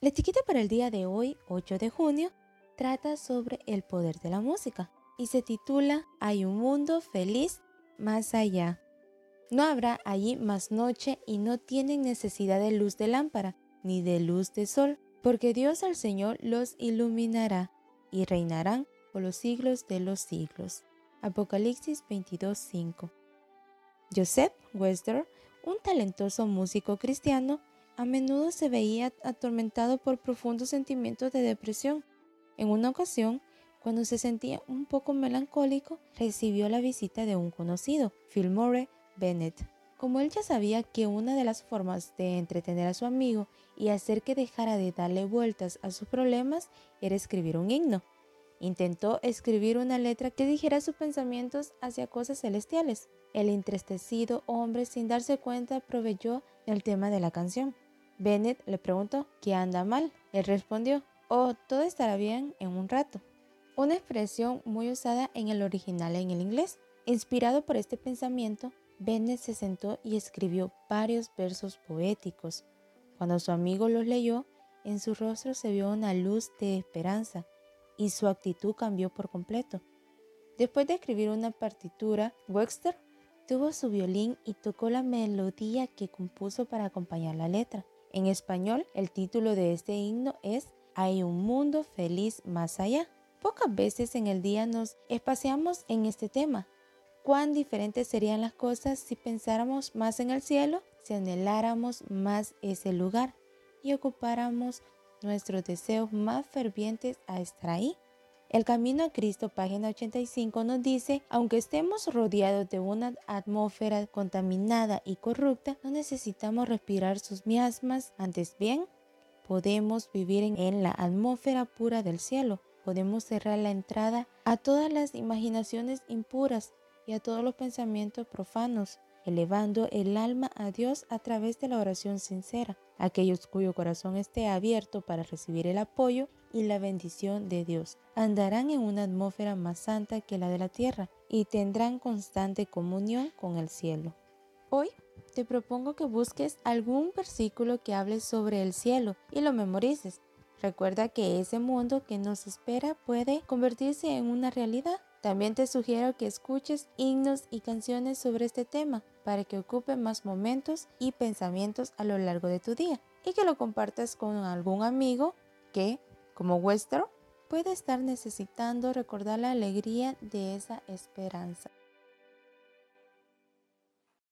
La etiqueta para el día de hoy, 8 de junio, trata sobre el poder de la música y se titula Hay un mundo feliz más allá. No habrá allí más noche y no tienen necesidad de luz de lámpara ni de luz de sol, porque Dios al Señor los iluminará y reinarán por los siglos de los siglos. Apocalipsis 22:5. Joseph Wester, un talentoso músico cristiano, a menudo se veía atormentado por profundos sentimientos de depresión. En una ocasión, cuando se sentía un poco melancólico, recibió la visita de un conocido, Philmore Bennett. Como él ya sabía que una de las formas de entretener a su amigo y hacer que dejara de darle vueltas a sus problemas era escribir un himno, intentó escribir una letra que dijera sus pensamientos hacia cosas celestiales. El entristecido hombre, sin darse cuenta, proveyó el tema de la canción. Bennett le preguntó, ¿qué anda mal? Él respondió, oh, todo estará bien en un rato. Una expresión muy usada en el original en el inglés. Inspirado por este pensamiento, Bennett se sentó y escribió varios versos poéticos. Cuando su amigo los leyó, en su rostro se vio una luz de esperanza y su actitud cambió por completo. Después de escribir una partitura, Webster tuvo su violín y tocó la melodía que compuso para acompañar la letra. En español, el título de este himno es Hay un mundo feliz más allá. Pocas veces en el día nos espaciamos en este tema, cuán diferentes serían las cosas si pensáramos más en el cielo, si anheláramos más ese lugar y ocupáramos nuestros deseos más fervientes a estar ahí. El Camino a Cristo, página 85, nos dice, aunque estemos rodeados de una atmósfera contaminada y corrupta, no necesitamos respirar sus miasmas, antes bien, podemos vivir en la atmósfera pura del cielo. Podemos cerrar la entrada a todas las imaginaciones impuras y a todos los pensamientos profanos, elevando el alma a Dios a través de la oración sincera. Aquellos cuyo corazón esté abierto para recibir el apoyo y la bendición de Dios andarán en una atmósfera más santa que la de la tierra y tendrán constante comunión con el cielo. Hoy te propongo que busques algún versículo que hable sobre el cielo y lo memorices. Recuerda que ese mundo que nos espera puede convertirse en una realidad también te sugiero que escuches himnos y canciones sobre este tema para que ocupe más momentos y pensamientos a lo largo de tu día y que lo compartas con algún amigo que, como Wester, puede estar necesitando recordar la alegría de esa esperanza.